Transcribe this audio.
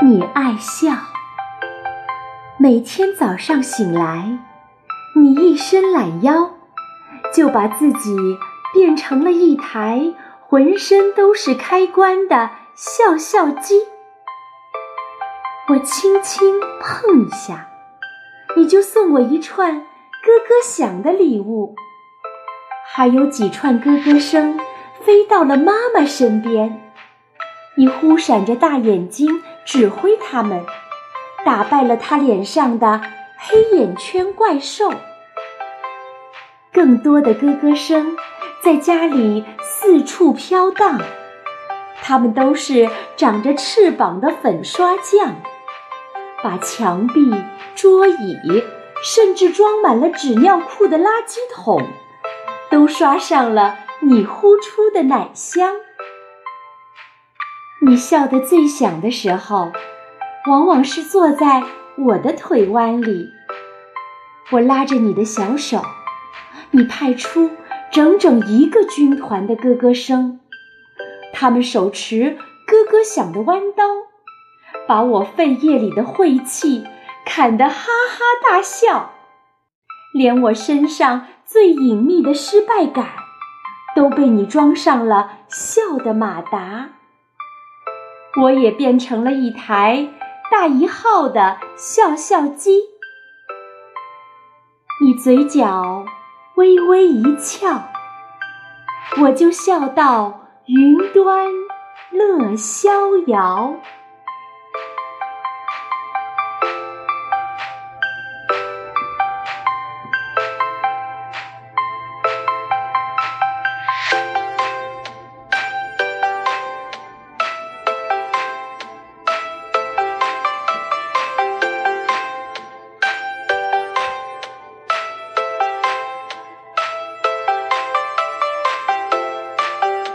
你爱笑。每天早上醒来，你一伸懒腰，就把自己变成了一台浑身都是开关的笑笑机。我轻轻碰一下，你就送我一串咯咯响的礼物，还有几串咯咯声飞到了妈妈身边。你忽闪着大眼睛指挥他们，打败了他脸上的黑眼圈怪兽。更多的咯咯声在家里四处飘荡，它们都是长着翅膀的粉刷匠，把墙壁、桌椅，甚至装满了纸尿裤的垃圾桶，都刷上了你呼出的奶香。你笑得最响的时候，往往是坐在我的腿弯里。我拉着你的小手，你派出整整一个军团的咯咯声，他们手持咯咯响的弯刀，把我肺叶里的晦气砍得哈哈大笑，连我身上最隐秘的失败感，都被你装上了笑的马达。我也变成了一台大一号的笑笑机，你嘴角微微一翘，我就笑到云端乐逍遥。